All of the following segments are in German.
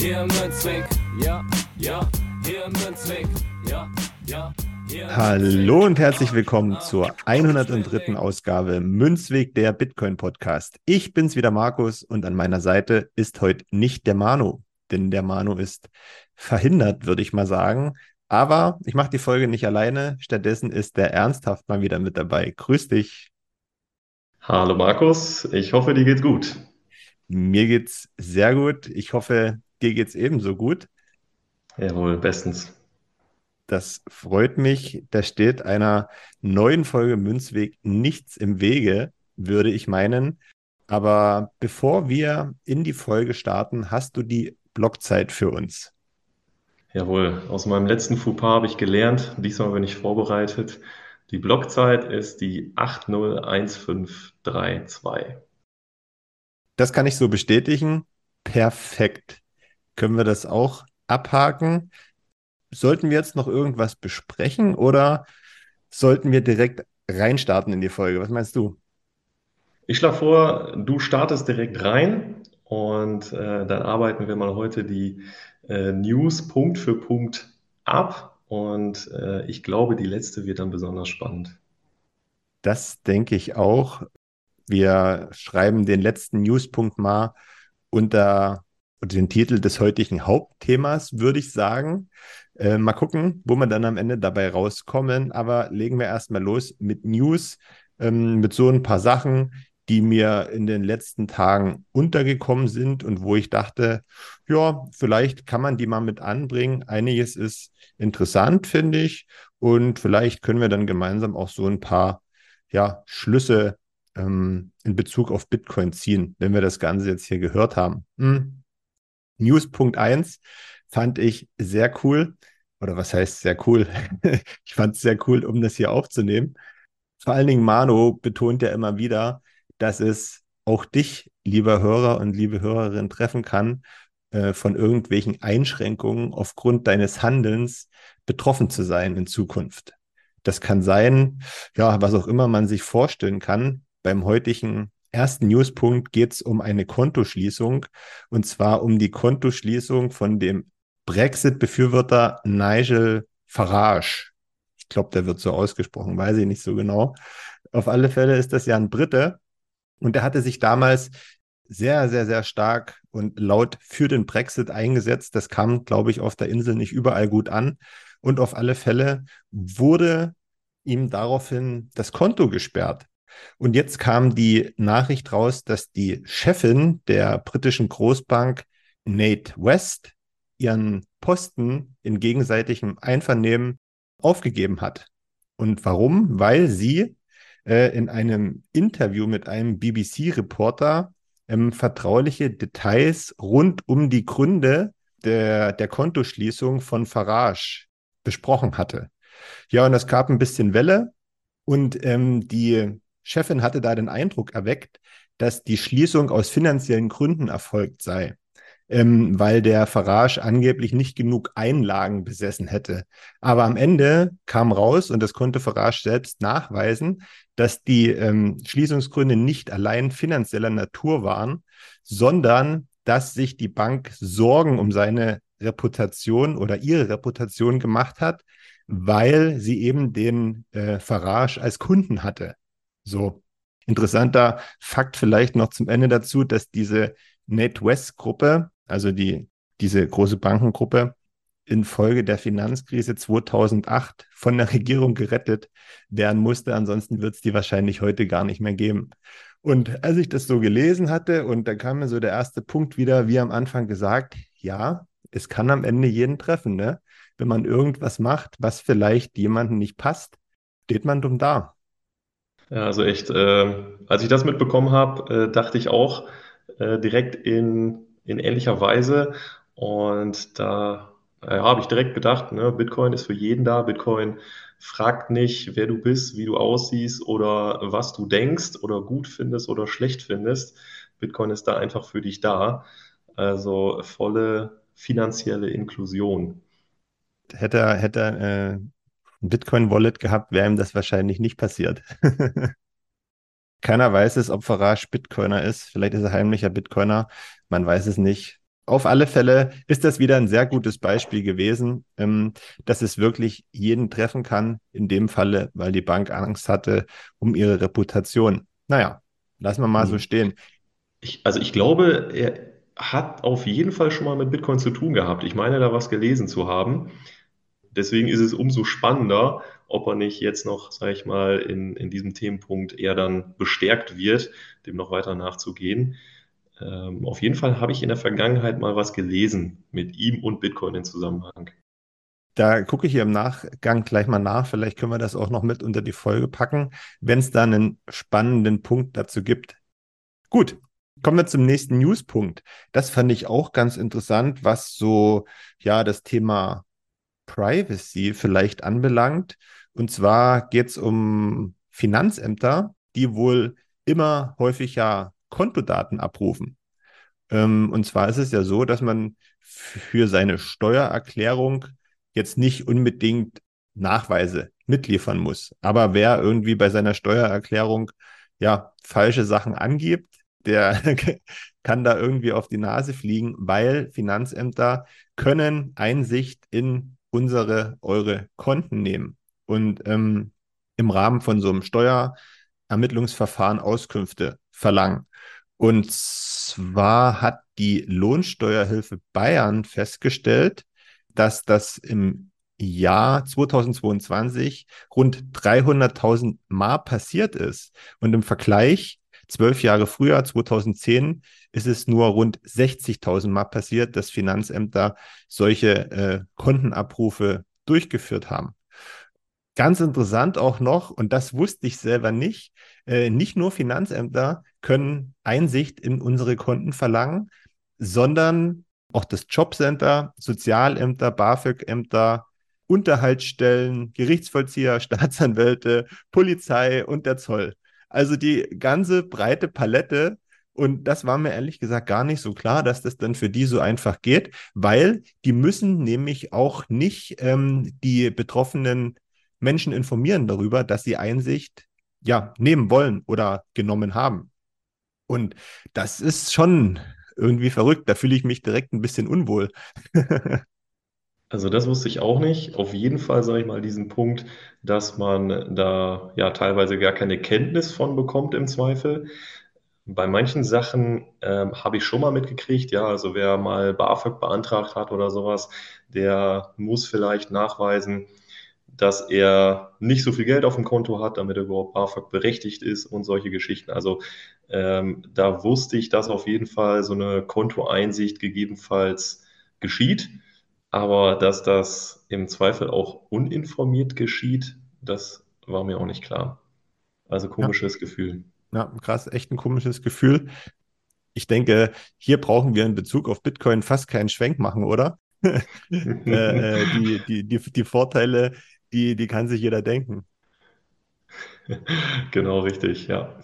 Hier im Münzweg, ja, ja, hier im Münzweg, ja, ja. Hallo und herzlich willkommen zur 103. Ausgabe Münzweg der Bitcoin Podcast. Ich bin's wieder Markus und an meiner Seite ist heute nicht der Manu, denn der Manu ist verhindert, würde ich mal sagen. Aber ich mache die Folge nicht alleine. Stattdessen ist der Ernsthaft mal wieder mit dabei. Grüß dich. Hallo Markus, ich hoffe, dir geht's gut. Mir geht's sehr gut. Ich hoffe, dir geht's ebenso gut. Jawohl, bestens. Das freut mich. Da steht einer neuen Folge Münzweg nichts im Wege, würde ich meinen. Aber bevor wir in die Folge starten, hast du die Blockzeit für uns. Jawohl, aus meinem letzten Fauxpas habe ich gelernt. Diesmal bin ich vorbereitet. Die Blockzeit ist die 801532. Das kann ich so bestätigen. Perfekt können wir das auch abhaken. Sollten wir jetzt noch irgendwas besprechen oder sollten wir direkt reinstarten in die Folge? Was meinst du? Ich schlage vor, du startest direkt rein und äh, dann arbeiten wir mal heute die äh, News Punkt für Punkt ab und äh, ich glaube, die letzte wird dann besonders spannend. Das denke ich auch. Wir schreiben den letzten Newspunkt mal unter den Titel des heutigen Hauptthemas, würde ich sagen. Äh, mal gucken, wo wir dann am Ende dabei rauskommen. Aber legen wir erstmal los mit News, ähm, mit so ein paar Sachen, die mir in den letzten Tagen untergekommen sind und wo ich dachte, ja, vielleicht kann man die mal mit anbringen. Einiges ist interessant, finde ich. Und vielleicht können wir dann gemeinsam auch so ein paar ja, Schlüsse ähm, in Bezug auf Bitcoin ziehen, wenn wir das Ganze jetzt hier gehört haben. Hm. News Punkt 1 fand ich sehr cool. Oder was heißt sehr cool? ich fand es sehr cool, um das hier aufzunehmen. Vor allen Dingen Mano betont ja immer wieder, dass es auch dich, lieber Hörer und liebe Hörerin, treffen kann, äh, von irgendwelchen Einschränkungen aufgrund deines Handelns betroffen zu sein in Zukunft. Das kann sein, ja, was auch immer man sich vorstellen kann. Beim heutigen ersten Newspunkt geht es um eine Kontoschließung und zwar um die Kontoschließung von dem Brexit-Befürworter Nigel Farage. Ich glaube, der wird so ausgesprochen, weiß ich nicht so genau. Auf alle Fälle ist das ja ein Brite und der hatte sich damals sehr, sehr, sehr stark und laut für den Brexit eingesetzt. Das kam, glaube ich, auf der Insel nicht überall gut an. Und auf alle Fälle wurde ihm daraufhin das Konto gesperrt. Und jetzt kam die Nachricht raus, dass die Chefin der britischen Großbank Nate West ihren Posten in gegenseitigem Einvernehmen aufgegeben hat. Und warum? Weil sie äh, in einem Interview mit einem BBC-Reporter ähm, vertrauliche Details rund um die Gründe der, der Kontoschließung von Farage besprochen hatte. Ja, und es gab ein bisschen Welle und ähm, die Chefin hatte da den Eindruck erweckt, dass die Schließung aus finanziellen Gründen erfolgt sei, ähm, weil der Farage angeblich nicht genug Einlagen besessen hätte. Aber am Ende kam raus, und das konnte Farage selbst nachweisen, dass die ähm, Schließungsgründe nicht allein finanzieller Natur waren, sondern dass sich die Bank Sorgen um seine Reputation oder ihre Reputation gemacht hat, weil sie eben den äh, Farage als Kunden hatte. So, interessanter Fakt vielleicht noch zum Ende dazu, dass diese NatWest-Gruppe, also die, diese große Bankengruppe, infolge der Finanzkrise 2008 von der Regierung gerettet werden musste. Ansonsten wird es die wahrscheinlich heute gar nicht mehr geben. Und als ich das so gelesen hatte, und da kam mir so der erste Punkt wieder, wie am Anfang gesagt, ja, es kann am Ende jeden treffen, ne? Wenn man irgendwas macht, was vielleicht jemandem nicht passt, steht man dumm da. Ja, also echt, äh, als ich das mitbekommen habe, äh, dachte ich auch äh, direkt in in ähnlicher Weise. Und da ja, habe ich direkt gedacht, ne, Bitcoin ist für jeden da. Bitcoin fragt nicht, wer du bist, wie du aussiehst oder was du denkst oder gut findest oder schlecht findest. Bitcoin ist da einfach für dich da. Also volle finanzielle Inklusion. Hätte hätte äh, ein Bitcoin-Wallet gehabt, wäre ihm das wahrscheinlich nicht passiert. Keiner weiß es, ob Farage Bitcoiner ist. Vielleicht ist er heimlicher Bitcoiner. Man weiß es nicht. Auf alle Fälle ist das wieder ein sehr gutes Beispiel gewesen, ähm, dass es wirklich jeden treffen kann. In dem Falle, weil die Bank Angst hatte um ihre Reputation. Naja, lassen wir mal hm. so stehen. Ich, also ich glaube, er hat auf jeden Fall schon mal mit Bitcoin zu tun gehabt. Ich meine, da was gelesen zu haben. Deswegen ist es umso spannender, ob er nicht jetzt noch, sage ich mal, in, in diesem Themenpunkt eher dann bestärkt wird, dem noch weiter nachzugehen. Ähm, auf jeden Fall habe ich in der Vergangenheit mal was gelesen mit ihm und Bitcoin in Zusammenhang. Da gucke ich hier im Nachgang gleich mal nach. Vielleicht können wir das auch noch mit unter die Folge packen, wenn es da einen spannenden Punkt dazu gibt. Gut, kommen wir zum nächsten Newspunkt. Das fand ich auch ganz interessant, was so ja das Thema Privacy vielleicht anbelangt. Und zwar geht es um Finanzämter, die wohl immer häufiger Kontodaten abrufen. Ähm, und zwar ist es ja so, dass man für seine Steuererklärung jetzt nicht unbedingt Nachweise mitliefern muss. Aber wer irgendwie bei seiner Steuererklärung ja falsche Sachen angibt, der kann da irgendwie auf die Nase fliegen, weil Finanzämter können Einsicht in unsere, eure Konten nehmen und ähm, im Rahmen von so einem Steuerermittlungsverfahren Auskünfte verlangen. Und zwar hat die Lohnsteuerhilfe Bayern festgestellt, dass das im Jahr 2022 rund 300.000 Mal passiert ist. Und im Vergleich, zwölf Jahre früher, 2010, ist es nur rund 60.000 Mal passiert, dass Finanzämter solche äh, Kontenabrufe durchgeführt haben. Ganz interessant auch noch, und das wusste ich selber nicht, äh, nicht nur Finanzämter können Einsicht in unsere Konten verlangen, sondern auch das Jobcenter, Sozialämter, BAföG-Ämter, Unterhaltsstellen, Gerichtsvollzieher, Staatsanwälte, Polizei und der Zoll. Also die ganze breite Palette. Und das war mir ehrlich gesagt gar nicht so klar, dass das dann für die so einfach geht, weil die müssen nämlich auch nicht ähm, die betroffenen Menschen informieren darüber, dass sie Einsicht ja nehmen wollen oder genommen haben. Und das ist schon irgendwie verrückt. Da fühle ich mich direkt ein bisschen unwohl. Also das wusste ich auch nicht. Auf jeden Fall sage ich mal diesen Punkt, dass man da ja teilweise gar keine Kenntnis von bekommt im Zweifel. Bei manchen Sachen ähm, habe ich schon mal mitgekriegt, ja, also wer mal BAföG beantragt hat oder sowas, der muss vielleicht nachweisen, dass er nicht so viel Geld auf dem Konto hat, damit er überhaupt BAföG berechtigt ist und solche Geschichten. Also ähm, da wusste ich, dass auf jeden Fall so eine Kontoeinsicht gegebenenfalls geschieht. Aber dass das im Zweifel auch uninformiert geschieht, das war mir auch nicht klar. Also komisches ja. Gefühl. Ja, krass, echt ein komisches Gefühl. Ich denke, hier brauchen wir in Bezug auf Bitcoin fast keinen Schwenk machen, oder? äh, äh, die, die, die, die Vorteile, die, die kann sich jeder denken. Genau, richtig, ja.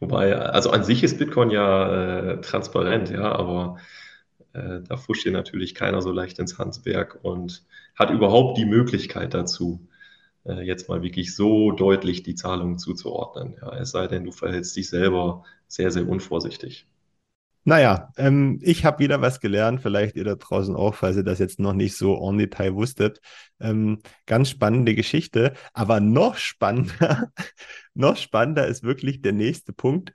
Wobei, also an sich ist Bitcoin ja äh, transparent, ja, aber äh, da fuscht dir natürlich keiner so leicht ins Handwerk und hat überhaupt die Möglichkeit dazu, äh, jetzt mal wirklich so deutlich die Zahlungen zuzuordnen. Ja, es sei denn, du verhältst dich selber sehr, sehr unvorsichtig. Naja, ähm, ich habe wieder was gelernt, vielleicht ihr da draußen auch, falls ihr das jetzt noch nicht so en Detail wusstet. Ähm, ganz spannende Geschichte, aber noch spannender, noch spannender ist wirklich der nächste Punkt.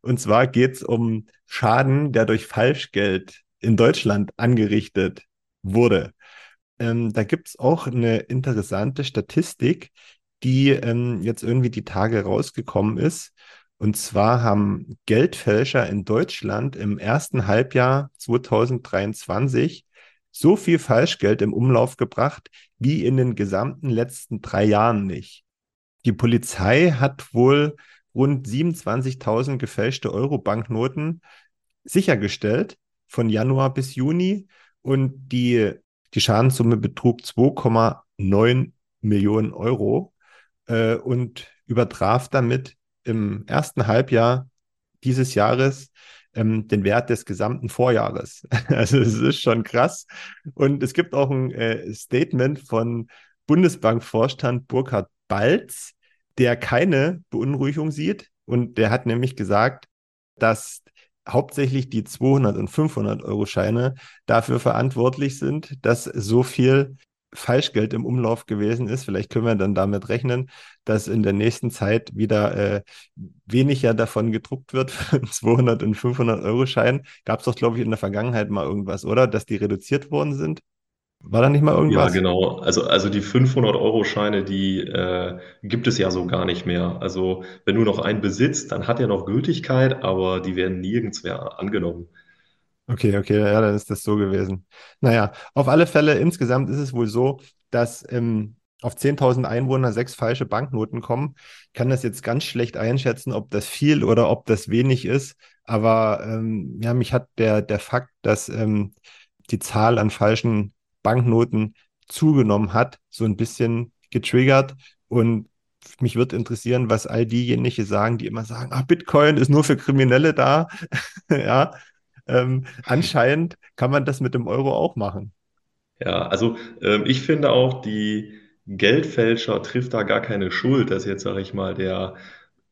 Und zwar geht es um Schaden, der durch Falschgeld in Deutschland angerichtet wurde. Ähm, da gibt es auch eine interessante Statistik, die ähm, jetzt irgendwie die Tage rausgekommen ist. Und zwar haben Geldfälscher in Deutschland im ersten Halbjahr 2023 so viel Falschgeld im Umlauf gebracht wie in den gesamten letzten drei Jahren nicht. Die Polizei hat wohl rund 27.000 gefälschte Euro-Banknoten sichergestellt von Januar bis Juni und die, die Schadenssumme betrug 2,9 Millionen Euro äh, und übertraf damit im ersten Halbjahr dieses Jahres ähm, den Wert des gesamten Vorjahres. Also es ist schon krass. Und es gibt auch ein äh, Statement von Bundesbankvorstand Burkhard Balz, der keine Beunruhigung sieht. Und der hat nämlich gesagt, dass hauptsächlich die 200 und 500 Euro Scheine dafür verantwortlich sind, dass so viel Falschgeld im Umlauf gewesen ist. Vielleicht können wir dann damit rechnen, dass in der nächsten Zeit wieder äh, weniger davon gedruckt wird, 200 und 500 Euro Scheinen. Gab es doch, glaube ich, in der Vergangenheit mal irgendwas, oder? Dass die reduziert worden sind? War da nicht mal irgendwas? Ja, genau. Also, also die 500-Euro-Scheine, die äh, gibt es ja so gar nicht mehr. Also wenn du noch einen besitzt, dann hat er noch Gültigkeit, aber die werden nirgends mehr angenommen. Okay, okay, ja, dann ist das so gewesen. Naja, auf alle Fälle, insgesamt ist es wohl so, dass ähm, auf 10.000 Einwohner sechs falsche Banknoten kommen. Ich kann das jetzt ganz schlecht einschätzen, ob das viel oder ob das wenig ist. Aber ähm, ja, mich hat der, der Fakt, dass ähm, die Zahl an falschen Banknoten zugenommen hat, so ein bisschen getriggert. Und mich wird interessieren, was all diejenigen sagen, die immer sagen, ah, Bitcoin ist nur für Kriminelle da. ja, ähm, anscheinend kann man das mit dem Euro auch machen. Ja, also ähm, ich finde auch, die Geldfälscher trifft da gar keine Schuld, dass jetzt, sage ich mal, der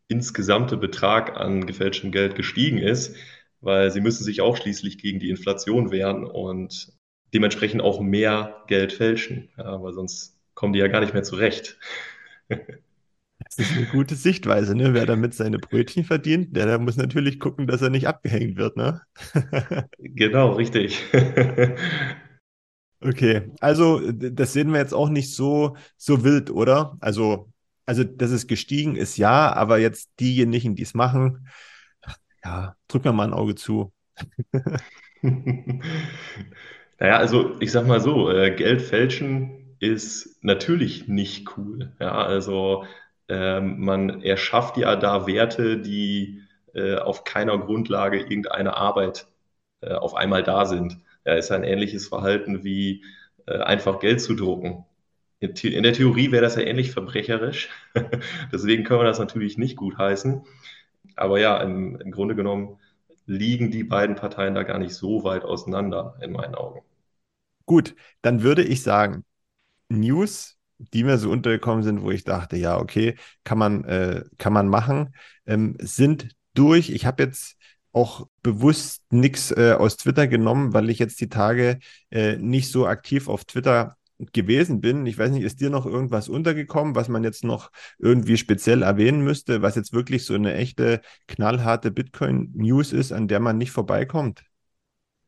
insgesamte Betrag an gefälschtem Geld gestiegen ist, weil sie müssen sich auch schließlich gegen die Inflation wehren und dementsprechend auch mehr Geld fälschen, ja, weil sonst kommen die ja gar nicht mehr zurecht. Das ist eine gute Sichtweise, ne? Wer damit seine Brötchen verdient, der, der muss natürlich gucken, dass er nicht abgehängt wird, ne? Genau, richtig. Okay, also das sehen wir jetzt auch nicht so, so wild, oder? Also, also, dass es gestiegen ist, ja, aber jetzt diejenigen, die es machen, ja, drück mir mal ein Auge zu. Naja, also ich sag mal so, äh, Geld fälschen ist natürlich nicht cool. Ja, also ähm, man erschafft ja da Werte, die äh, auf keiner Grundlage irgendeiner Arbeit äh, auf einmal da sind. Ja, ist ein ähnliches Verhalten wie äh, einfach Geld zu drucken. In, der Theorie wäre das ja ähnlich verbrecherisch. Deswegen können wir das natürlich nicht gut heißen. Aber ja, im, im Grunde genommen liegen die beiden Parteien da gar nicht so weit auseinander in meinen Augen. Gut, dann würde ich sagen, News, die mir so untergekommen sind, wo ich dachte, ja, okay, kann man, äh, kann man machen, ähm, sind durch. Ich habe jetzt auch bewusst nichts äh, aus Twitter genommen, weil ich jetzt die Tage äh, nicht so aktiv auf Twitter gewesen bin. Ich weiß nicht, ist dir noch irgendwas untergekommen, was man jetzt noch irgendwie speziell erwähnen müsste, was jetzt wirklich so eine echte knallharte Bitcoin-News ist, an der man nicht vorbeikommt?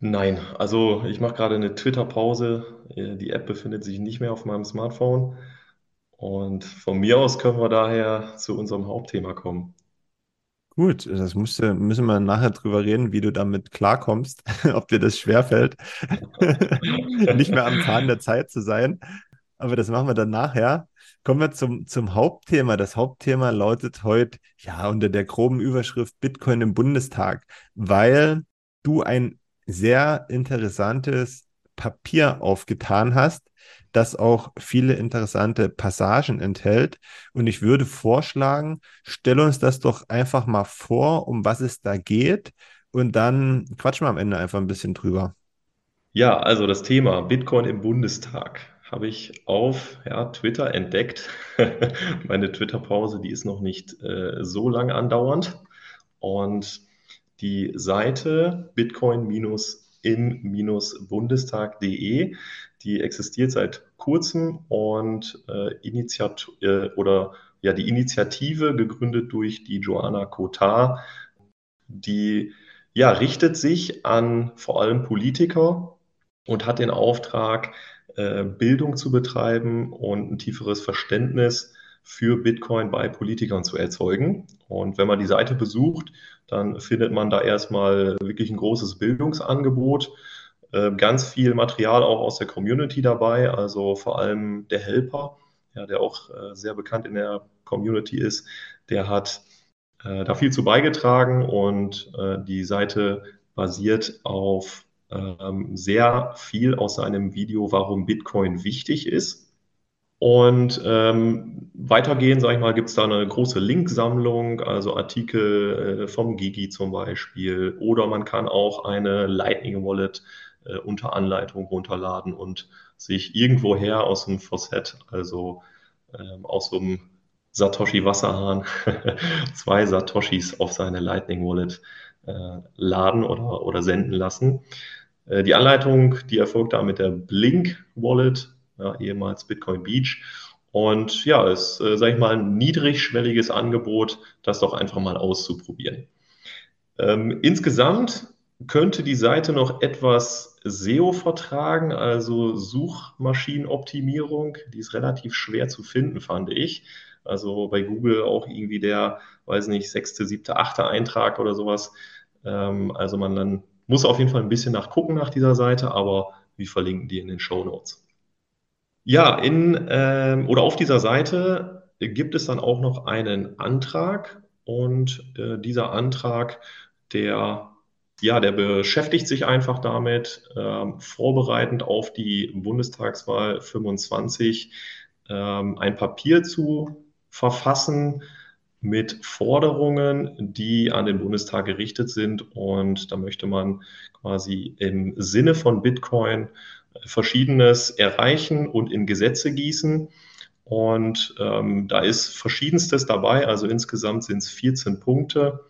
Nein, also ich mache gerade eine Twitter-Pause. Äh, die App befindet sich nicht mehr auf meinem Smartphone. Und von mir aus können wir daher zu unserem Hauptthema kommen. Gut, das musste, müssen wir nachher drüber reden, wie du damit klarkommst, ob dir das schwerfällt, nicht mehr am Zahn der Zeit zu sein. Aber das machen wir dann nachher. Kommen wir zum, zum Hauptthema. Das Hauptthema lautet heute, ja, unter der groben Überschrift Bitcoin im Bundestag, weil du ein sehr interessantes Papier aufgetan hast, das auch viele interessante Passagen enthält. Und ich würde vorschlagen, stell uns das doch einfach mal vor, um was es da geht. Und dann quatschen wir am Ende einfach ein bisschen drüber. Ja, also das Thema Bitcoin im Bundestag habe ich auf ja, Twitter entdeckt. Meine Twitter-Pause, die ist noch nicht äh, so lange andauernd. Und die Seite bitcoin-im-bundestag.de, die existiert seit kurzem und äh, Initiat äh, oder ja die Initiative gegründet durch die Joanna Kotar, die ja richtet sich an vor allem Politiker und hat den Auftrag, äh, Bildung zu betreiben und ein tieferes Verständnis für Bitcoin bei Politikern zu erzeugen. Und wenn man die Seite besucht, dann findet man da erstmal wirklich ein großes Bildungsangebot, äh, ganz viel Material auch aus der Community dabei, also vor allem der Helper, ja, der auch äh, sehr bekannt in der Community ist, der hat äh, da viel zu beigetragen und die Seite basiert auf ähm, sehr viel aus seinem Video, warum Bitcoin wichtig ist. Und ähm, weitergehend, sage ich mal, gibt es da eine große Linksammlung, also Artikel äh, vom Gigi zum Beispiel. Oder man kann auch eine Lightning Wallet äh, unter Anleitung runterladen und sich irgendwoher aus dem Faucet, also ähm, aus so einem Satoshi Wasserhahn, zwei Satoshis auf seine Lightning Wallet äh, laden oder, oder senden lassen. Äh, die Anleitung, die erfolgt da mit der Blink Wallet ja, ehemals Bitcoin Beach. Und ja, ist, äh, sage ich mal, ein niedrigschwelliges Angebot, das doch einfach mal auszuprobieren. Ähm, insgesamt könnte die Seite noch etwas SEO vertragen, also Suchmaschinenoptimierung. Die ist relativ schwer zu finden, fand ich. Also bei Google auch irgendwie der, weiß nicht, sechste, siebte, achte Eintrag oder sowas. Ähm, also man dann muss auf jeden Fall ein bisschen nachgucken nach dieser Seite, aber wir verlinken die in den Show Notes. Ja, in ähm, oder auf dieser Seite gibt es dann auch noch einen Antrag und äh, dieser Antrag, der ja, der beschäftigt sich einfach damit, ähm, vorbereitend auf die Bundestagswahl 25 ähm, ein Papier zu verfassen mit Forderungen, die an den Bundestag gerichtet sind. Und da möchte man quasi im Sinne von Bitcoin Verschiedenes erreichen und in Gesetze gießen. Und ähm, da ist Verschiedenstes dabei, also insgesamt sind es 14 Punkte.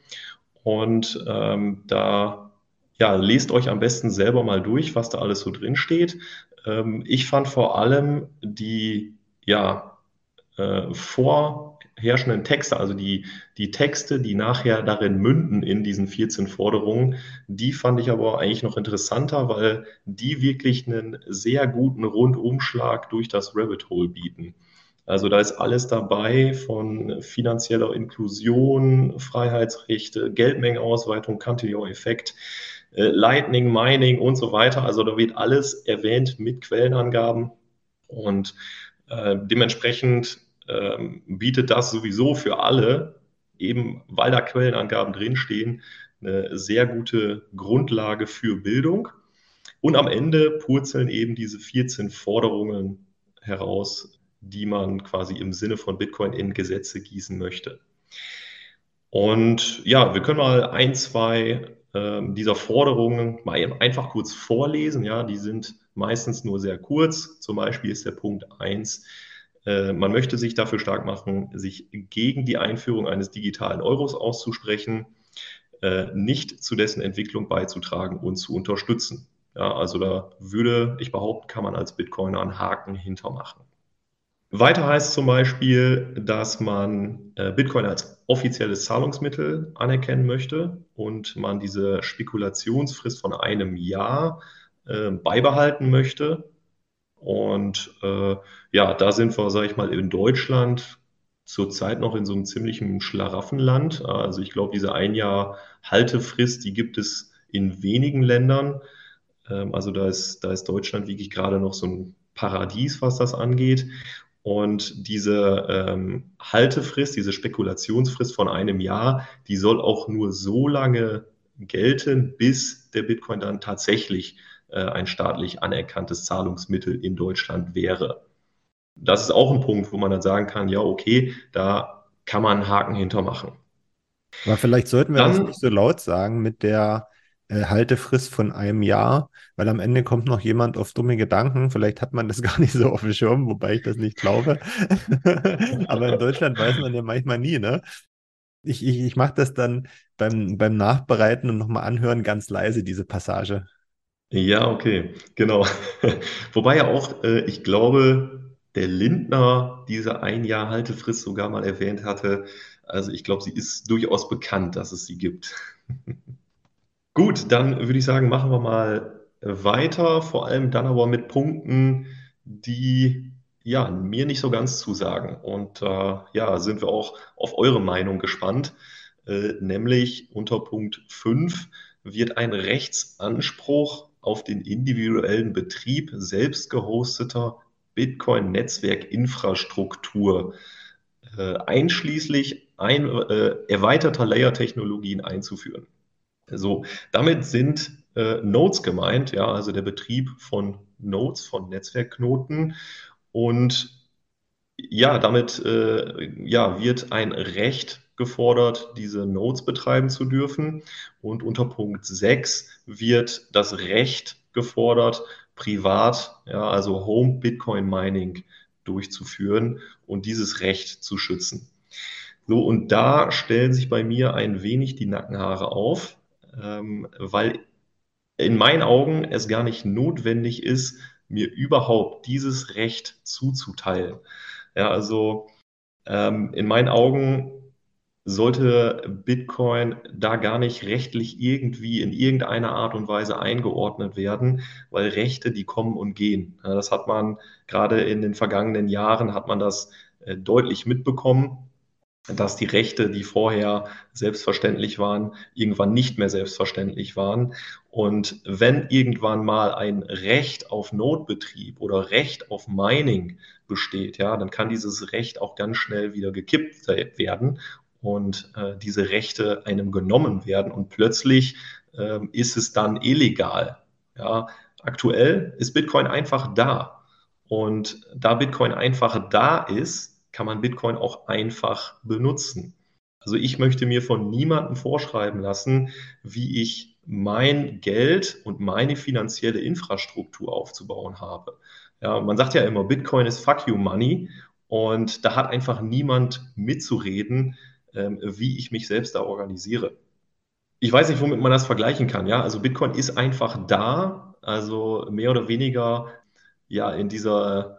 Und ähm, da ja, lest euch am besten selber mal durch, was da alles so drin steht. Ähm, ich fand vor allem die ja, äh, vor herrschenden Texte, also die, die Texte, die nachher darin münden in diesen 14 Forderungen, die fand ich aber eigentlich noch interessanter, weil die wirklich einen sehr guten Rundumschlag durch das Rabbit Hole bieten. Also da ist alles dabei von finanzieller Inklusion, Freiheitsrechte, Geldmengenausweitung, Cantillon-Effekt, äh, Lightning, Mining und so weiter. Also da wird alles erwähnt mit Quellenangaben und äh, dementsprechend ähm, bietet das sowieso für alle, eben weil da Quellenangaben drinstehen, eine sehr gute Grundlage für Bildung. Und am Ende purzeln eben diese 14 Forderungen heraus, die man quasi im Sinne von Bitcoin in Gesetze gießen möchte. Und ja, wir können mal ein, zwei äh, dieser Forderungen mal einfach kurz vorlesen. Ja, die sind meistens nur sehr kurz. Zum Beispiel ist der Punkt 1, äh, man möchte sich dafür stark machen, sich gegen die Einführung eines digitalen Euros auszusprechen, äh, nicht zu dessen Entwicklung beizutragen und zu unterstützen. Ja, also da würde ich behaupten, kann man als Bitcoiner einen Haken hintermachen. Weiter heißt zum Beispiel, dass man äh, Bitcoin als offizielles Zahlungsmittel anerkennen möchte und man diese Spekulationsfrist von einem Jahr beibehalten möchte und äh, ja, da sind wir, sage ich mal, in Deutschland zurzeit noch in so einem ziemlichen Schlaraffenland. Also ich glaube, diese ein Jahr Haltefrist, die gibt es in wenigen Ländern. Ähm, also da ist, da ist Deutschland wirklich gerade noch so ein Paradies, was das angeht. Und diese ähm, Haltefrist, diese Spekulationsfrist von einem Jahr, die soll auch nur so lange gelten, bis der Bitcoin dann tatsächlich äh, ein staatlich anerkanntes Zahlungsmittel in Deutschland wäre. Das ist auch ein Punkt, wo man dann sagen kann, ja, okay, da kann man einen Haken hintermachen. Aber vielleicht sollten wir dann, das nicht so laut sagen mit der äh, Haltefrist von einem Jahr, weil am Ende kommt noch jemand auf dumme Gedanken. Vielleicht hat man das gar nicht so auf dem Schirm, wobei ich das nicht glaube. Aber in Deutschland weiß man ja manchmal nie, ne? Ich, ich, ich mache das dann beim, beim Nachbereiten und nochmal anhören ganz leise, diese Passage. Ja, okay, genau. Wobei ja auch, äh, ich glaube, der Lindner diese ein Jahr Haltefrist sogar mal erwähnt hatte. Also ich glaube, sie ist durchaus bekannt, dass es sie gibt. Gut, dann würde ich sagen, machen wir mal weiter, vor allem dann aber mit Punkten, die ja mir nicht so ganz zusagen. Und äh, ja, sind wir auch auf eure Meinung gespannt, äh, nämlich unter Punkt 5 wird ein Rechtsanspruch auf den individuellen Betrieb selbst gehosteter Bitcoin-Netzwerkinfrastruktur, äh, einschließlich ein, äh, erweiterter Layer-Technologien einzuführen. So, damit sind äh, Nodes gemeint, ja, also der Betrieb von Nodes, von Netzwerkknoten. Und ja, damit äh, ja, wird ein Recht gefordert, diese Nodes betreiben zu dürfen. Und unter Punkt 6 wird das Recht gefordert, privat, ja, also Home Bitcoin Mining durchzuführen und dieses Recht zu schützen. So, und da stellen sich bei mir ein wenig die Nackenhaare auf, ähm, weil in meinen Augen es gar nicht notwendig ist, mir überhaupt dieses Recht zuzuteilen. Ja, also ähm, in meinen Augen sollte Bitcoin da gar nicht rechtlich irgendwie in irgendeiner Art und Weise eingeordnet werden, weil Rechte, die kommen und gehen. Das hat man gerade in den vergangenen Jahren, hat man das äh, deutlich mitbekommen dass die Rechte, die vorher selbstverständlich waren, irgendwann nicht mehr selbstverständlich waren. Und wenn irgendwann mal ein Recht auf Notbetrieb oder Recht auf Mining besteht, ja, dann kann dieses Recht auch ganz schnell wieder gekippt werden und äh, diese Rechte einem genommen werden und plötzlich äh, ist es dann illegal. Ja, aktuell ist Bitcoin einfach da. Und da Bitcoin einfach da ist, kann man Bitcoin auch einfach benutzen. Also ich möchte mir von niemandem vorschreiben lassen, wie ich mein Geld und meine finanzielle Infrastruktur aufzubauen habe. Ja, man sagt ja immer, Bitcoin ist Fuck you Money und da hat einfach niemand mitzureden, wie ich mich selbst da organisiere. Ich weiß nicht, womit man das vergleichen kann. Ja, also Bitcoin ist einfach da, also mehr oder weniger ja in dieser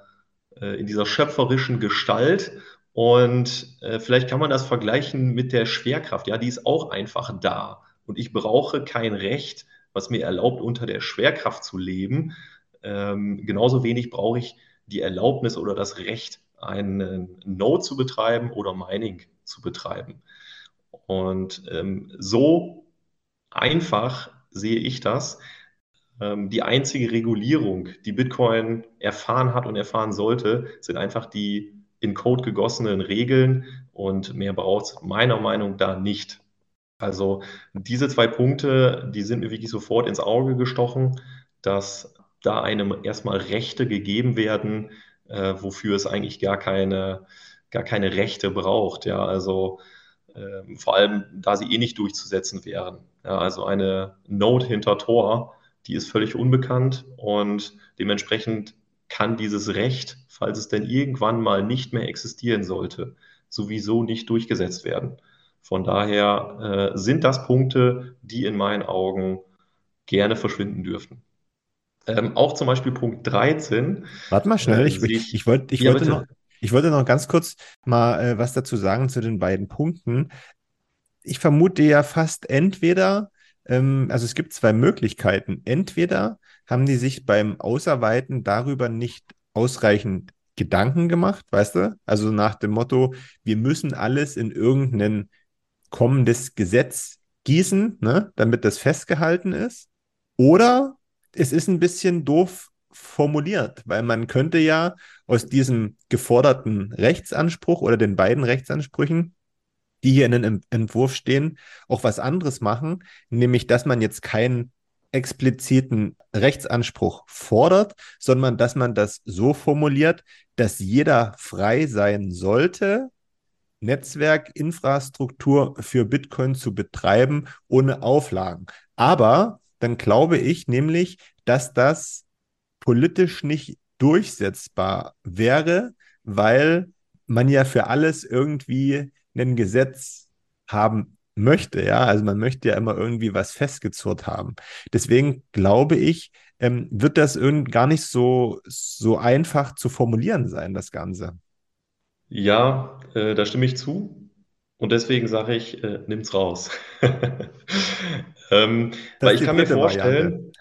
äh, in dieser schöpferischen Gestalt. Und äh, vielleicht kann man das vergleichen mit der Schwerkraft. Ja, die ist auch einfach da. Und ich brauche kein Recht, was mir erlaubt, unter der Schwerkraft zu leben. Ähm, genauso wenig brauche ich die Erlaubnis oder das Recht, einen Node zu betreiben oder Mining zu betreiben. Und ähm, so einfach sehe ich das. Ähm, die einzige Regulierung, die Bitcoin erfahren hat und erfahren sollte, sind einfach die in Code gegossenen Regeln und mehr braucht es meiner Meinung nach da nicht. Also diese zwei Punkte, die sind mir wirklich sofort ins Auge gestochen, dass da einem erstmal Rechte gegeben werden, äh, wofür es eigentlich gar keine, gar keine Rechte braucht. Ja, also äh, vor allem, da sie eh nicht durchzusetzen wären. Ja, also eine Node hinter Tor die ist völlig unbekannt und dementsprechend kann dieses Recht, falls es denn irgendwann mal nicht mehr existieren sollte, sowieso nicht durchgesetzt werden. Von daher äh, sind das Punkte, die in meinen Augen gerne verschwinden dürften. Ähm, auch zum Beispiel Punkt 13. Warte mal schnell, äh, ich, ich, ich, wollt, ich ja, wollte noch, ich wollte noch ganz kurz mal äh, was dazu sagen zu den beiden Punkten. Ich vermute ja fast entweder ähm, also es gibt zwei Möglichkeiten. Entweder haben die sich beim Ausarbeiten darüber nicht ausreichend Gedanken gemacht, weißt du? Also nach dem Motto, wir müssen alles in irgendein kommendes Gesetz gießen, ne, damit das festgehalten ist. Oder es ist ein bisschen doof formuliert, weil man könnte ja aus diesem geforderten Rechtsanspruch oder den beiden Rechtsansprüchen die hier in dem Entwurf stehen, auch was anderes machen, nämlich dass man jetzt keinen expliziten Rechtsanspruch fordert, sondern dass man das so formuliert, dass jeder frei sein sollte, Netzwerkinfrastruktur für Bitcoin zu betreiben ohne Auflagen. Aber dann glaube ich nämlich, dass das politisch nicht durchsetzbar wäre, weil man ja für alles irgendwie ein Gesetz haben möchte, ja. Also man möchte ja immer irgendwie was festgezurrt haben. Deswegen glaube ich, ähm, wird das irgend gar nicht so, so einfach zu formulieren sein, das Ganze. Ja, äh, da stimme ich zu. Und deswegen sage ich, äh, nimm's raus. ähm, weil ich kann mir vorstellen,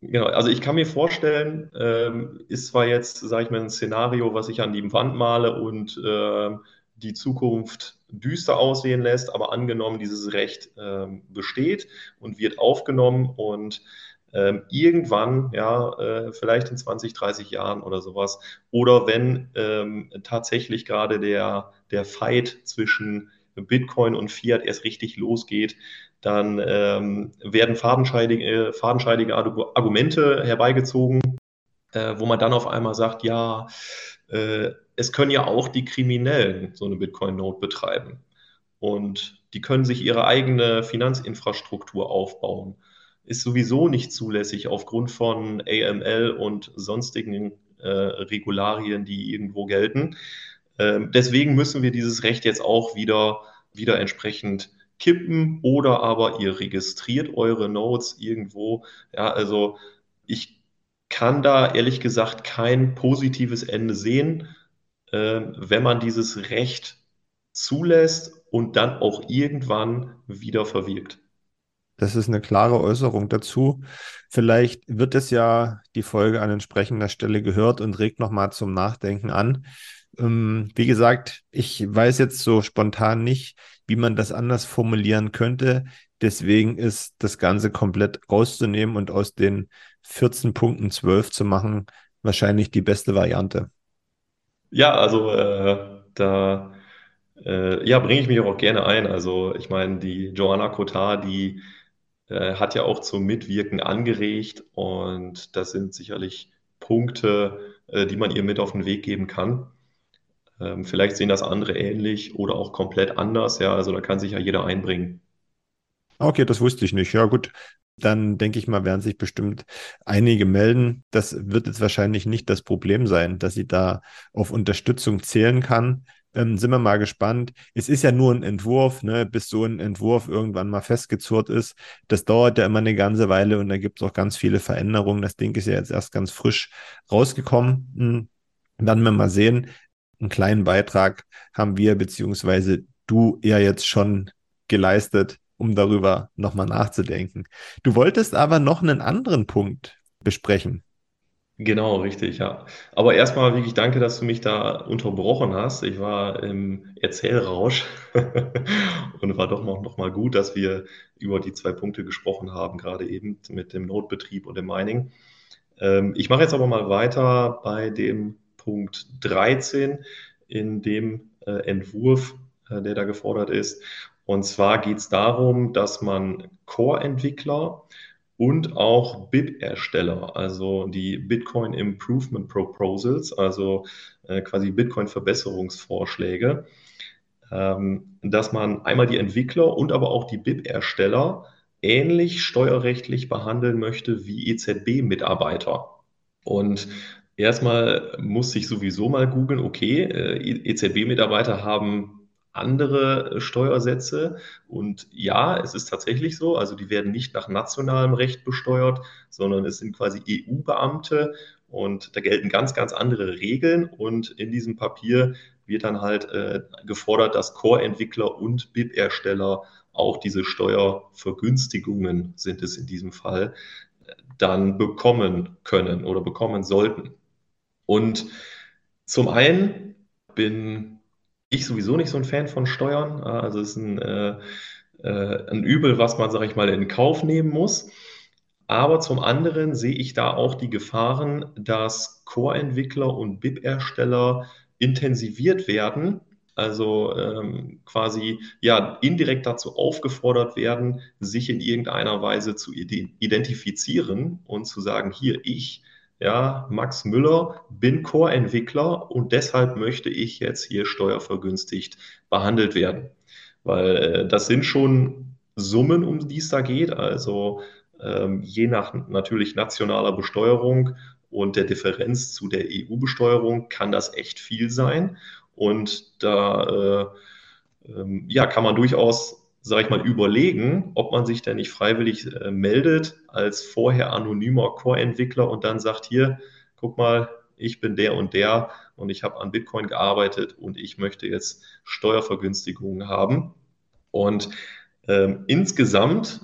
genau, also ich kann mir vorstellen, ähm, ist zwar jetzt, sage ich mal, ein Szenario, was ich an die Wand male und äh, die Zukunft düster aussehen lässt, aber angenommen, dieses Recht ähm, besteht und wird aufgenommen und ähm, irgendwann, ja, äh, vielleicht in 20, 30 Jahren oder sowas, oder wenn ähm, tatsächlich gerade der, der Fight zwischen Bitcoin und Fiat erst richtig losgeht, dann ähm, werden fadenscheidige, fadenscheidige Argumente herbeigezogen, äh, wo man dann auf einmal sagt, ja, äh, es können ja auch die Kriminellen so eine Bitcoin-Note betreiben. Und die können sich ihre eigene Finanzinfrastruktur aufbauen. Ist sowieso nicht zulässig aufgrund von AML und sonstigen äh, Regularien, die irgendwo gelten. Ähm, deswegen müssen wir dieses Recht jetzt auch wieder, wieder entsprechend kippen oder aber ihr registriert eure Nodes irgendwo. Ja, also ich kann da ehrlich gesagt kein positives Ende sehen, äh, wenn man dieses Recht zulässt und dann auch irgendwann wieder verwirkt. Das ist eine klare Äußerung dazu. Vielleicht wird es ja die Folge an entsprechender Stelle gehört und regt nochmal zum Nachdenken an. Ähm, wie gesagt, ich weiß jetzt so spontan nicht, wie man das anders formulieren könnte. Deswegen ist das Ganze komplett rauszunehmen und aus den 14 Punkten 12 zu machen, wahrscheinlich die beste Variante. Ja, also äh, da äh, ja, bringe ich mich auch gerne ein. Also ich meine, die Joanna Kotar, die äh, hat ja auch zum Mitwirken angeregt und das sind sicherlich Punkte, äh, die man ihr mit auf den Weg geben kann. Ähm, vielleicht sehen das andere ähnlich oder auch komplett anders. Ja, also da kann sich ja jeder einbringen. Okay, das wusste ich nicht. Ja, gut. Dann denke ich mal, werden sich bestimmt einige melden. Das wird jetzt wahrscheinlich nicht das Problem sein, dass sie da auf Unterstützung zählen kann. Ähm, sind wir mal gespannt. Es ist ja nur ein Entwurf, ne, bis so ein Entwurf irgendwann mal festgezurrt ist. Das dauert ja immer eine ganze Weile und da gibt es auch ganz viele Veränderungen. Das Ding ist ja jetzt erst ganz frisch rausgekommen. Hm. Werden wir mal sehen. Einen kleinen Beitrag haben wir beziehungsweise du ja jetzt schon geleistet, um darüber nochmal nachzudenken. Du wolltest aber noch einen anderen Punkt besprechen. Genau, richtig, ja. Aber erstmal wirklich danke, dass du mich da unterbrochen hast. Ich war im Erzählrausch und war doch noch, noch mal gut, dass wir über die zwei Punkte gesprochen haben, gerade eben mit dem Notbetrieb und dem Mining. Ähm, ich mache jetzt aber mal weiter bei dem Punkt 13 in dem äh, Entwurf, äh, der da gefordert ist. Und zwar geht es darum, dass man Core-Entwickler und auch BIP-Ersteller, also die Bitcoin Improvement Proposals, also äh, quasi Bitcoin-Verbesserungsvorschläge, ähm, dass man einmal die Entwickler und aber auch die BIP-Ersteller ähnlich steuerrechtlich behandeln möchte wie EZB-Mitarbeiter. Und erstmal muss ich sowieso mal googeln, okay, äh, EZB-Mitarbeiter haben andere äh, Steuersätze. Und ja, es ist tatsächlich so, also die werden nicht nach nationalem Recht besteuert, sondern es sind quasi EU-Beamte und da gelten ganz, ganz andere Regeln. Und in diesem Papier wird dann halt äh, gefordert, dass Core-Entwickler und BIP-Ersteller auch diese Steuervergünstigungen sind es in diesem Fall, dann bekommen können oder bekommen sollten. Und zum einen bin ich sowieso nicht so ein Fan von Steuern. Also es ist ein, äh, äh, ein Übel, was man, sage ich mal, in Kauf nehmen muss. Aber zum anderen sehe ich da auch die Gefahren, dass Core-Entwickler und BIP-Ersteller intensiviert werden, also ähm, quasi ja indirekt dazu aufgefordert werden, sich in irgendeiner Weise zu identifizieren und zu sagen, hier ich ja, Max Müller, bin Core-Entwickler und deshalb möchte ich jetzt hier steuervergünstigt behandelt werden. Weil äh, das sind schon Summen, um die es da geht. Also ähm, je nach natürlich nationaler Besteuerung und der Differenz zu der EU-Besteuerung kann das echt viel sein. Und da äh, äh, ja, kann man durchaus sage ich mal, überlegen, ob man sich denn nicht freiwillig äh, meldet als vorher anonymer Core-Entwickler und dann sagt, hier, guck mal, ich bin der und der und ich habe an Bitcoin gearbeitet und ich möchte jetzt Steuervergünstigungen haben. Und ähm, insgesamt,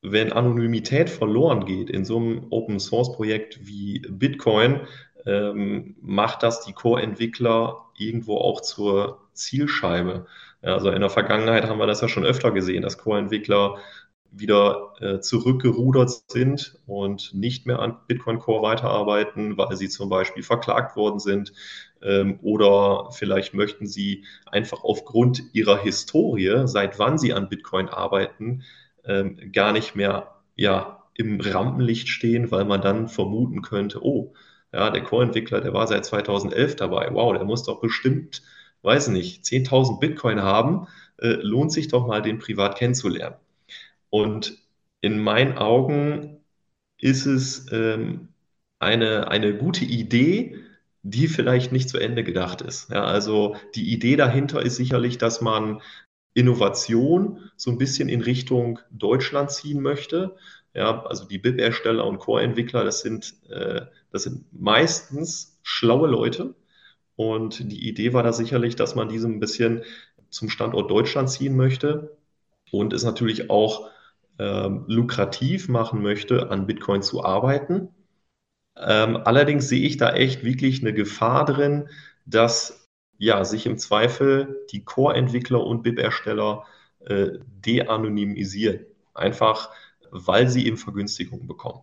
wenn Anonymität verloren geht in so einem Open-Source-Projekt wie Bitcoin, ähm, macht das die Core-Entwickler irgendwo auch zur Zielscheibe. Also in der Vergangenheit haben wir das ja schon öfter gesehen, dass Core-Entwickler wieder äh, zurückgerudert sind und nicht mehr an Bitcoin Core weiterarbeiten, weil sie zum Beispiel verklagt worden sind ähm, oder vielleicht möchten Sie einfach aufgrund Ihrer Historie, seit wann Sie an Bitcoin arbeiten, ähm, gar nicht mehr ja, im Rampenlicht stehen, weil man dann vermuten könnte, oh, ja, der Core-Entwickler, der war seit 2011 dabei. Wow, der muss doch bestimmt, weiß nicht, 10.000 Bitcoin haben. Äh, lohnt sich doch mal, den privat kennenzulernen. Und in meinen Augen ist es ähm, eine, eine gute Idee, die vielleicht nicht zu Ende gedacht ist. Ja, also die Idee dahinter ist sicherlich, dass man Innovation so ein bisschen in Richtung Deutschland ziehen möchte. Ja, also die BIP-Ersteller und Core-Entwickler, das sind, äh, das sind meistens schlaue Leute. Und die Idee war da sicherlich, dass man diese ein bisschen zum Standort Deutschland ziehen möchte und es natürlich auch ähm, lukrativ machen möchte, an Bitcoin zu arbeiten. Ähm, allerdings sehe ich da echt wirklich eine Gefahr drin, dass ja, sich im Zweifel die Core-Entwickler und BIP-Ersteller äh, de-anonymisieren. Einfach, weil sie eben Vergünstigungen bekommen.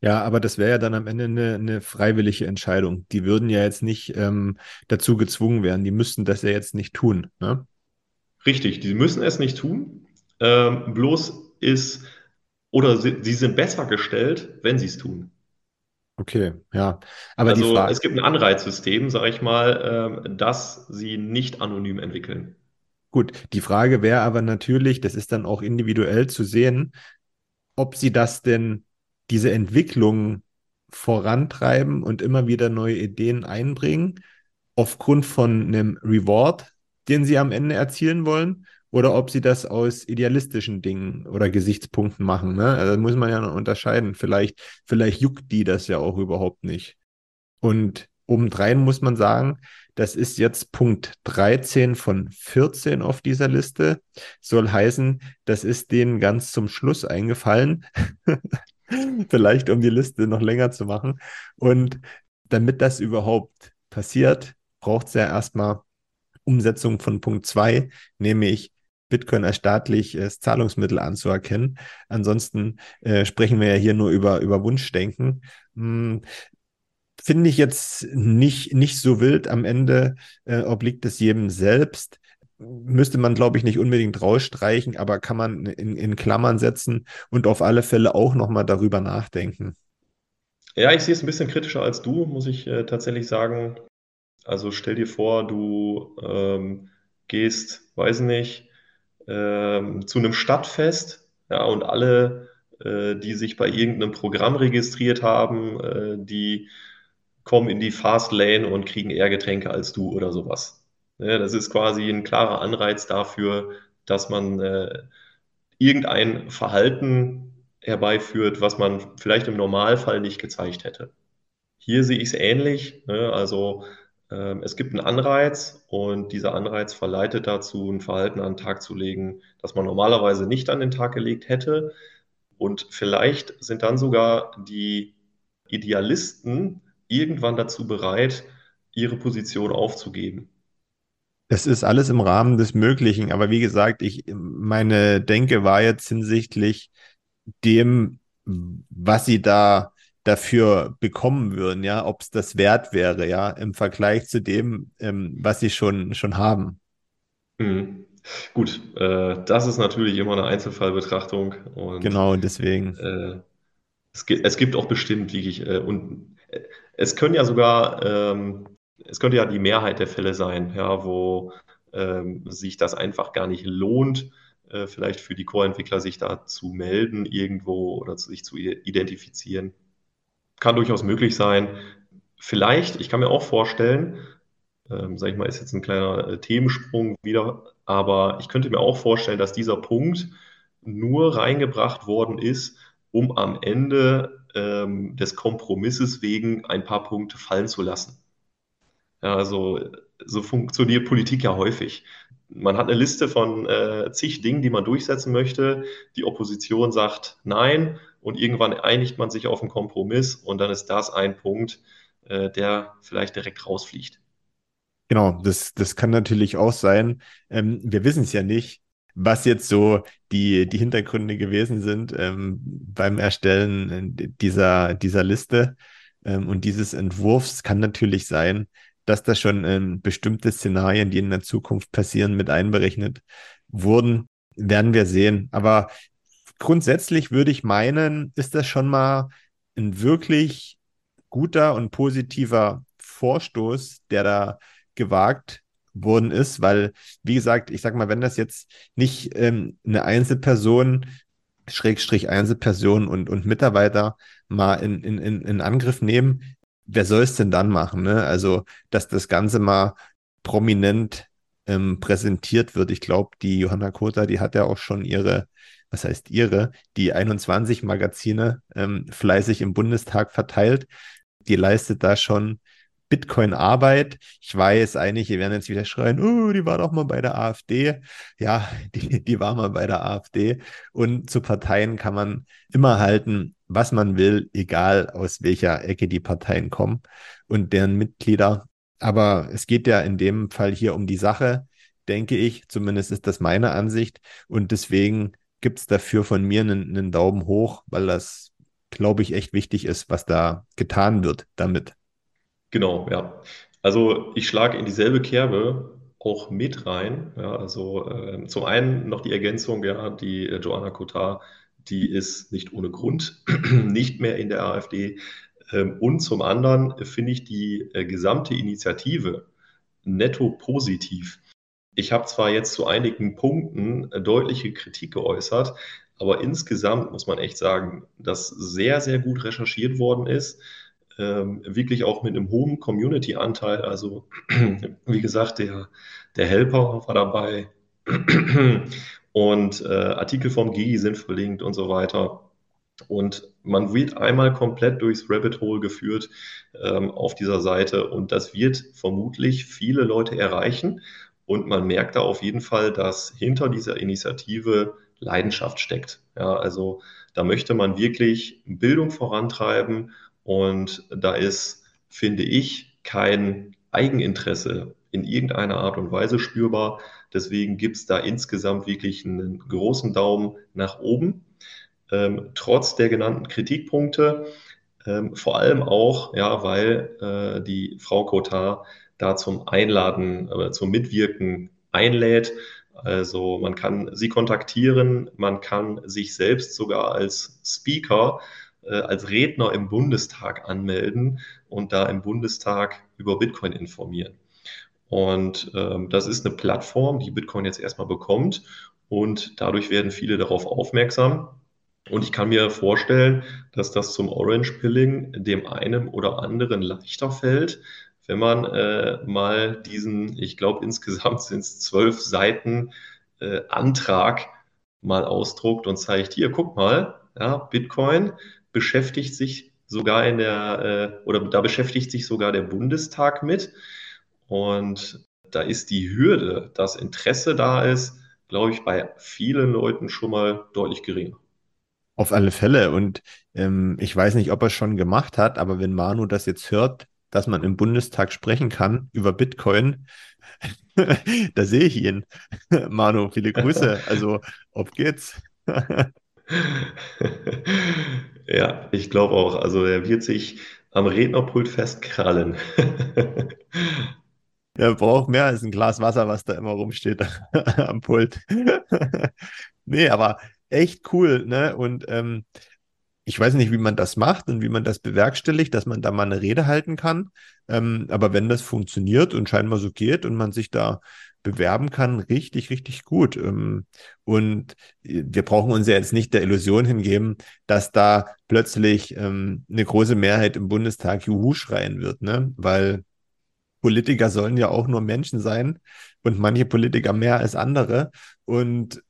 Ja, aber das wäre ja dann am Ende eine, eine, freiwillige Entscheidung. Die würden ja jetzt nicht ähm, dazu gezwungen werden. Die müssten das ja jetzt nicht tun. Ne? Richtig, die müssen es nicht tun. Ähm, bloß ist, oder sie, sie sind besser gestellt, wenn sie es tun. Okay, ja. Aber also Frage... es gibt ein Anreizsystem, sage ich mal, ähm, dass sie nicht anonym entwickeln. Gut, die Frage wäre aber natürlich, das ist dann auch individuell zu sehen, ob sie das denn, diese Entwicklung vorantreiben und immer wieder neue Ideen einbringen, aufgrund von einem Reward, den sie am Ende erzielen wollen, oder ob sie das aus idealistischen Dingen oder Gesichtspunkten machen. Ne? Also muss man ja noch unterscheiden. Vielleicht, vielleicht juckt die das ja auch überhaupt nicht. Und obendrein muss man sagen, das ist jetzt Punkt 13 von 14 auf dieser Liste. Soll heißen, das ist denen ganz zum Schluss eingefallen. Vielleicht, um die Liste noch länger zu machen. Und damit das überhaupt passiert, braucht es ja erstmal Umsetzung von Punkt 2, nämlich Bitcoin als staatliches Zahlungsmittel anzuerkennen. Ansonsten äh, sprechen wir ja hier nur über, über Wunschdenken. Hm, Finde ich jetzt nicht, nicht so wild. Am Ende äh, obliegt es jedem selbst. Müsste man, glaube ich, nicht unbedingt rausstreichen, aber kann man in, in Klammern setzen und auf alle Fälle auch nochmal darüber nachdenken. Ja, ich sehe es ein bisschen kritischer als du, muss ich äh, tatsächlich sagen. Also stell dir vor, du ähm, gehst, weiß nicht, ähm, zu einem Stadtfest, ja, und alle, äh, die sich bei irgendeinem Programm registriert haben, äh, die kommen in die Fast Lane und kriegen eher Getränke als du oder sowas. Ja, das ist quasi ein klarer Anreiz dafür, dass man äh, irgendein Verhalten herbeiführt, was man vielleicht im Normalfall nicht gezeigt hätte. Hier sehe ich es ähnlich. Ne? Also ähm, es gibt einen Anreiz und dieser Anreiz verleitet dazu, ein Verhalten an den Tag zu legen, das man normalerweise nicht an den Tag gelegt hätte. Und vielleicht sind dann sogar die Idealisten irgendwann dazu bereit, ihre Position aufzugeben. Das ist alles im Rahmen des Möglichen, aber wie gesagt, ich, meine Denke war jetzt hinsichtlich dem, was sie da dafür bekommen würden, ja, ob es das wert wäre, ja, im Vergleich zu dem, ähm, was sie schon, schon haben. Mhm. Gut, äh, das ist natürlich immer eine Einzelfallbetrachtung. Und, genau, deswegen. Äh, es, gibt, es gibt auch bestimmt wirklich, äh, und äh, es können ja sogar, ähm, es könnte ja die Mehrheit der Fälle sein, ja, wo ähm, sich das einfach gar nicht lohnt, äh, vielleicht für die Core-Entwickler sich da zu melden irgendwo oder sich zu identifizieren kann durchaus möglich sein. Vielleicht, ich kann mir auch vorstellen, ähm, sage ich mal, ist jetzt ein kleiner äh, Themensprung wieder, aber ich könnte mir auch vorstellen, dass dieser Punkt nur reingebracht worden ist, um am Ende ähm, des Kompromisses wegen ein paar Punkte fallen zu lassen. Also so funktioniert Politik ja häufig. Man hat eine Liste von äh, zig Dingen, die man durchsetzen möchte. Die Opposition sagt Nein und irgendwann einigt man sich auf einen Kompromiss und dann ist das ein Punkt, äh, der vielleicht direkt rausfliegt. Genau, das, das kann natürlich auch sein. Ähm, wir wissen es ja nicht, was jetzt so die, die Hintergründe gewesen sind ähm, beim Erstellen dieser, dieser Liste ähm, und dieses Entwurfs. Kann natürlich sein, dass da schon ähm, bestimmte Szenarien, die in der Zukunft passieren, mit einberechnet wurden, werden wir sehen. Aber grundsätzlich würde ich meinen, ist das schon mal ein wirklich guter und positiver Vorstoß, der da gewagt worden ist, weil, wie gesagt, ich sag mal, wenn das jetzt nicht ähm, eine Einzelperson, Schrägstrich Einzelperson und, und Mitarbeiter mal in, in, in Angriff nehmen, wer soll es denn dann machen? Ne? Also, dass das Ganze mal prominent ähm, präsentiert wird. Ich glaube, die Johanna Kota, die hat ja auch schon ihre, was heißt ihre, die 21 Magazine ähm, fleißig im Bundestag verteilt. Die leistet da schon Bitcoin-Arbeit. Ich weiß ihr werden jetzt wieder schreien, oh, die war doch mal bei der AfD. Ja, die, die war mal bei der AfD. Und zu Parteien kann man immer halten, was man will, egal aus welcher Ecke die Parteien kommen und deren Mitglieder. Aber es geht ja in dem Fall hier um die Sache, denke ich. Zumindest ist das meine Ansicht. Und deswegen gibt es dafür von mir einen, einen Daumen hoch, weil das, glaube ich, echt wichtig ist, was da getan wird damit. Genau, ja. Also ich schlage in dieselbe Kerbe auch mit rein. Ja, also äh, zum einen noch die Ergänzung, ja, die äh, Joanna Kotar, die ist nicht ohne Grund nicht mehr in der AfD. Ähm, und zum anderen finde ich die äh, gesamte Initiative netto positiv. Ich habe zwar jetzt zu einigen Punkten äh, deutliche Kritik geäußert, aber insgesamt muss man echt sagen, dass sehr, sehr gut recherchiert worden ist ähm, wirklich auch mit einem hohen Community-Anteil. Also wie gesagt, der, der Helper war dabei und äh, Artikel vom GI sind verlinkt und so weiter. Und man wird einmal komplett durchs Rabbit Hole geführt ähm, auf dieser Seite und das wird vermutlich viele Leute erreichen. Und man merkt da auf jeden Fall, dass hinter dieser Initiative Leidenschaft steckt. Ja, also da möchte man wirklich Bildung vorantreiben und da ist, finde ich, kein Eigeninteresse in irgendeiner Art und Weise spürbar. Deswegen gibt es da insgesamt wirklich einen großen Daumen nach oben. Ähm, trotz der genannten Kritikpunkte, ähm, vor allem auch, ja, weil äh, die Frau Cotard da zum Einladen, äh, zum Mitwirken einlädt. Also man kann sie kontaktieren, man kann sich selbst sogar als Speaker äh, als Redner im Bundestag anmelden und da im Bundestag über Bitcoin informieren. Und ähm, das ist eine Plattform, die Bitcoin jetzt erstmal bekommt und dadurch werden viele darauf aufmerksam. Und ich kann mir vorstellen, dass das zum Orange-Pilling dem einen oder anderen leichter fällt, wenn man äh, mal diesen, ich glaube insgesamt sind es zwölf Seiten äh, Antrag mal ausdruckt und zeigt, hier, guck mal, ja, Bitcoin, beschäftigt sich sogar in der, äh, oder da beschäftigt sich sogar der Bundestag mit. Und da ist die Hürde, dass Interesse da ist, glaube ich, bei vielen Leuten schon mal deutlich geringer. Auf alle Fälle. Und ähm, ich weiß nicht, ob er es schon gemacht hat, aber wenn Manu das jetzt hört, dass man im Bundestag sprechen kann über Bitcoin, da sehe ich ihn. Manu, viele Grüße. Also, ob geht's? Ja, ich glaube auch. Also er wird sich am Rednerpult festkrallen. Er braucht mehr als ein Glas Wasser, was da immer rumsteht am Pult. nee, aber echt cool, ne? Und ähm, ich weiß nicht, wie man das macht und wie man das bewerkstelligt, dass man da mal eine Rede halten kann. Ähm, aber wenn das funktioniert und scheinbar so geht und man sich da bewerben kann, richtig, richtig gut. Ähm, und wir brauchen uns ja jetzt nicht der Illusion hingeben, dass da plötzlich ähm, eine große Mehrheit im Bundestag Juhu schreien wird, ne? Weil Politiker sollen ja auch nur Menschen sein und manche Politiker mehr als andere. Und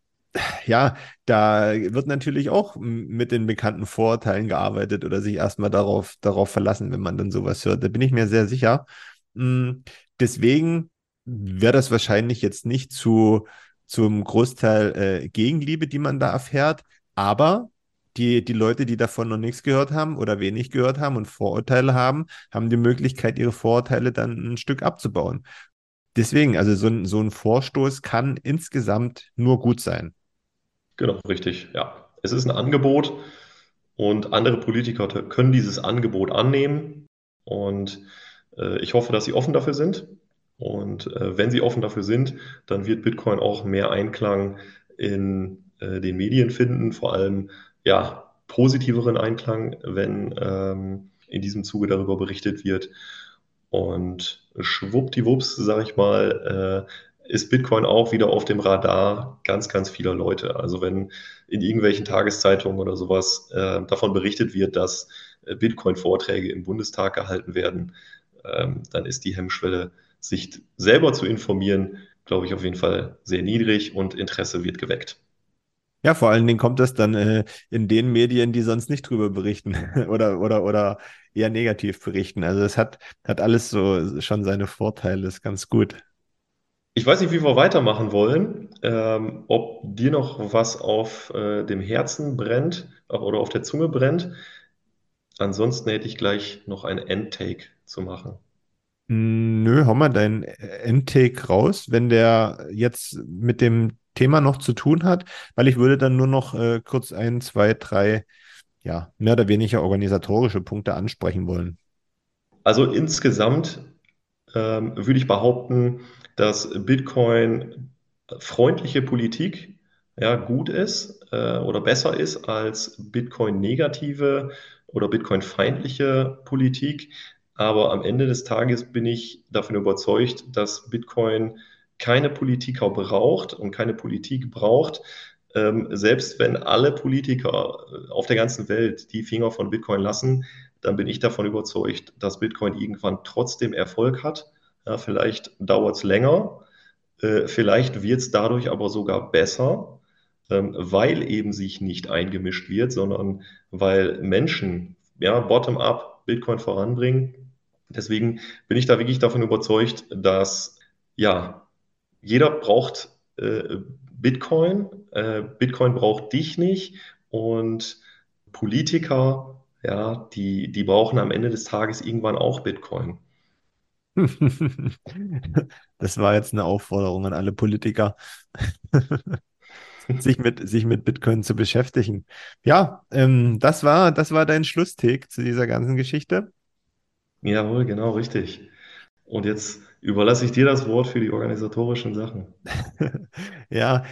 ja, da wird natürlich auch mit den bekannten Vorurteilen gearbeitet oder sich erstmal darauf, darauf verlassen, wenn man dann sowas hört. Da bin ich mir sehr sicher. Mm, deswegen wäre das wahrscheinlich jetzt nicht zu, zum Großteil äh, Gegenliebe, die man da erfährt, aber die, die Leute, die davon noch nichts gehört haben oder wenig gehört haben und Vorurteile haben, haben die Möglichkeit, ihre Vorurteile dann ein Stück abzubauen. Deswegen, also so ein, so ein Vorstoß kann insgesamt nur gut sein. Genau, richtig, ja. Es ist ein Angebot und andere Politiker können dieses Angebot annehmen und Äh, ich hoffe, dass sie offen dafür sind. Und äh, wenn sie offen dafür sind, dann wird Bitcoin auch mehr Einklang in äh, den Medien finden, vor allem ja positiveren Einklang, wenn ähm, in diesem Zuge darüber berichtet wird. Und schwuppdiwupps, sage ich mal, äh, ist Bitcoin auch wieder auf dem Radar ganz, ganz vieler Leute. Also wenn in irgendwelchen Tageszeitungen oder sowas äh, davon berichtet wird, dass äh, Bitcoin-Vorträge im Bundestag gehalten werden, ähm, dann ist die Hemmschwelle, sich selber zu informieren, glaube ich, auf jeden Fall sehr niedrig und Interesse wird geweckt. Ja, vor allen Dingen kommt das dann äh, in den Medien, die sonst nicht drüber berichten oder, oder, oder eher negativ berichten. Also es hat, hat alles so schon seine Vorteile, ist ganz gut. Ich weiß nicht, wie wir weitermachen wollen. Ähm, ob dir noch was auf äh, dem Herzen brennt oder auf der Zunge brennt. Ansonsten hätte ich gleich noch ein Endtake zu machen. Nö, hau mal deinen Endtake raus, wenn der jetzt mit dem Thema noch zu tun hat, weil ich würde dann nur noch äh, kurz ein, zwei, drei, ja, mehr oder weniger organisatorische Punkte ansprechen wollen. Also insgesamt ähm, würde ich behaupten, dass Bitcoin freundliche Politik ja, gut ist äh, oder besser ist als Bitcoin negative oder Bitcoin feindliche Politik. Aber am Ende des Tages bin ich davon überzeugt, dass Bitcoin keine Politiker braucht und keine Politik braucht, ähm, selbst wenn alle Politiker äh, auf der ganzen Welt die Finger von Bitcoin lassen, dann bin ich davon überzeugt, dass Bitcoin irgendwann trotzdem Erfolg hat. Ja, vielleicht dauert es länger, äh, vielleicht wird es dadurch aber sogar besser, ähm, weil eben sich nicht eingemischt wird, sondern weil Menschen ja, bottom-up Bitcoin voranbringen. Deswegen bin ich da wirklich davon überzeugt, dass ja, jeder braucht äh, Bitcoin, äh, Bitcoin braucht dich nicht und Politiker, ja, die, die brauchen am Ende des Tages irgendwann auch Bitcoin. Das war jetzt eine Aufforderung an alle Politiker, sich mit, sich mit Bitcoin zu beschäftigen. Ja, ähm, das war, das war dein Schlusstick zu dieser ganzen Geschichte. Jawohl, genau, richtig. Und jetzt überlasse ich dir das Wort für die organisatorischen Sachen. Ja,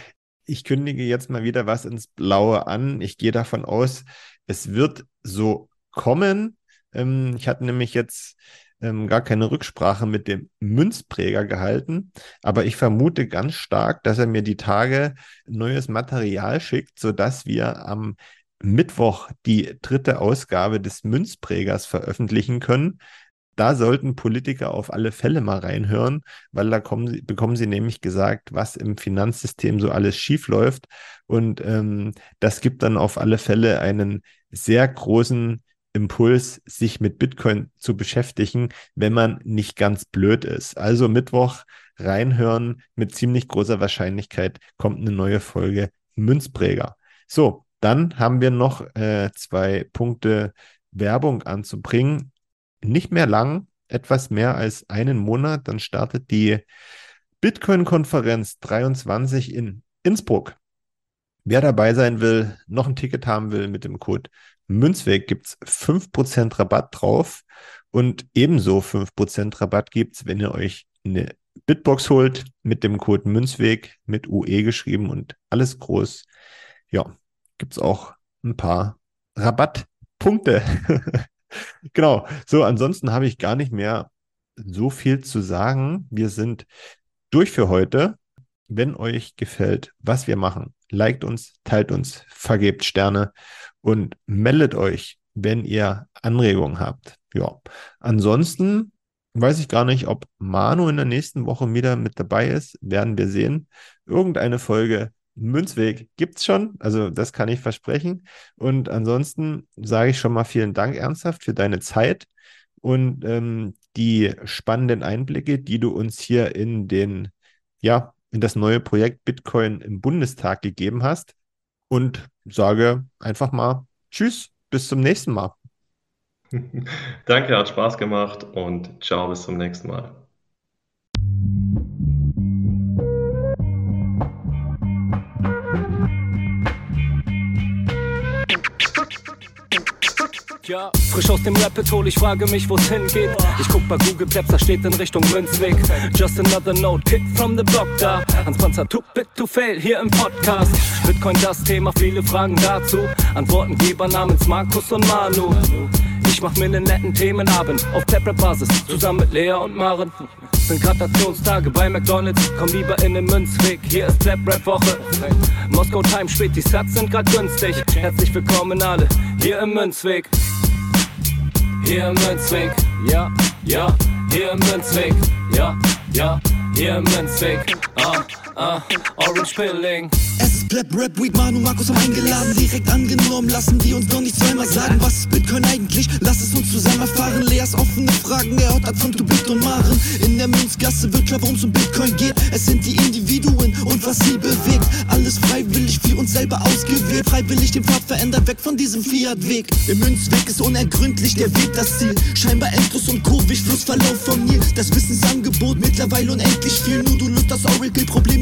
ich kündige jetzt mal wieder was ins Blaue an. Ich gehe davon aus, es wird so kommen. Ähm, ich hatte nämlich jetzt ähm, gar keine Rücksprache mit dem Münzpräger gehalten, aber ich vermute ganz stark, dass er mir die Tage neues Material schickt, sodass wir am Mittwoch die dritte Ausgabe des Münzprägers veröffentlichen können. Da sollten Politiker auf alle Fälle mal reinhören, weil da kommen, bekommen sie nämlich gesagt, was im Finanzsystem so alles schiefläuft. Und ähm, das gibt dann auf alle Fälle einen sehr großen Impuls, sich mit Bitcoin zu beschäftigen, wenn man nicht ganz blöd ist. Also Mittwoch reinhören, mit ziemlich großer Wahrscheinlichkeit kommt eine neue Folge Münzpräger. So, dann haben wir noch äh, zwei Punkte Werbung anzubringen. Nicht mehr lang, etwas mehr als einen Monat, dann startet die Bitcoin-Konferenz 23 in Innsbruck. Wer dabei sein will, noch ein Ticket haben will mit dem Code Münzweg gibt es 5% Rabatt drauf und ebenso 5% Rabatt gibt es, wenn ihr euch eine Bitbox holt mit dem Code Münzweg mit UE geschrieben und alles groß. Ja, gibt es auch ein paar Rabattpunkte. genau. So, ansonsten habe ich gar nicht mehr so viel zu sagen. Wir sind durch für heute. Wenn euch gefällt, was wir machen, liked uns, teilt uns, vergebt Sterne und meldet euch, wenn ihr Anregungen habt. Ja, ansonsten weiß ich gar nicht, ob Manu in der nächsten Woche wieder mit dabei ist. Werden wir sehen. Irgendeine Folge Münzweg gibt es schon, also das kann ich versprechen. Und ansonsten sage ich schon mal vielen Dank ernsthaft für deine Zeit und ähm, die spannenden Einblicke, die du uns hier in den, ja, in das neue Projekt Bitcoin im Bundestag gegeben hast und sage einfach mal Tschüss, bis zum nächsten Mal. Danke, hat Spaß gemacht und ciao, bis zum nächsten Mal. Ja, frisch aus dem Rapid Hole, ich frage mich, wo's hingeht. Ich guck bei Google Maps, da steht in Richtung Münzweg. Just another note, Kid from the Block da. Hans Panzer, too bit to fail, hier im Podcast. Bitcoin das Thema, viele Fragen dazu. Antwortengeber namens Markus und Manu. Ich mach mir nen netten Themenabend auf Tablet-Basis, zusammen mit Lea und Maren. Sind Gratationstage bei McDonalds, komm lieber in den Münzweg, hier ist Flap-Rap-Woche. Moskau Time spät, die Sats sind grad günstig. Herzlich willkommen alle, hier im Münzweg. Hier im Münzweg, ja, ja, hier im Münzweg, ja, ja, hier im Münzweg, ah, ah, Orange Pilling. Es ist Pleb, Rap, Weed, Manu, Markus haben eingeladen, direkt angenommen, lassen die uns doch nicht zweimal sagen, was ist Bitcoin eigentlich? Lass es uns zusammen erfahren, Leas offene Fragen, er hat von Tubit und Maren. In der Münzgasse wird klar, worum es um Bitcoin geht. Es sind die Individuen und was sie bewegt. Alles freiwillig für uns selber ausgewählt, freiwillig den Pfad verändert, weg von diesem Fiat-Weg. Im Münzweg ist unergründlich der Weg das Ziel. Scheinbar endlos und kurvig, Flussverlauf von Nil. Das Wissensangebot mittlerweile unendlich viel. Nur du löst das Oracle-Problem,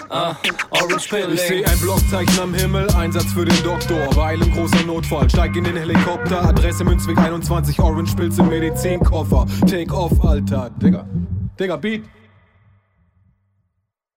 ah, Orange Pilling. Ich seh ein Blockzeichen am Himmel, Einsatz für den Doktor. Weil im großer Notfall, steig in den Helikopter. Adresse Münzweg 21, Orange Pilz im Medizinkoffer. Take off, Alter. Digga, Digga, Beat.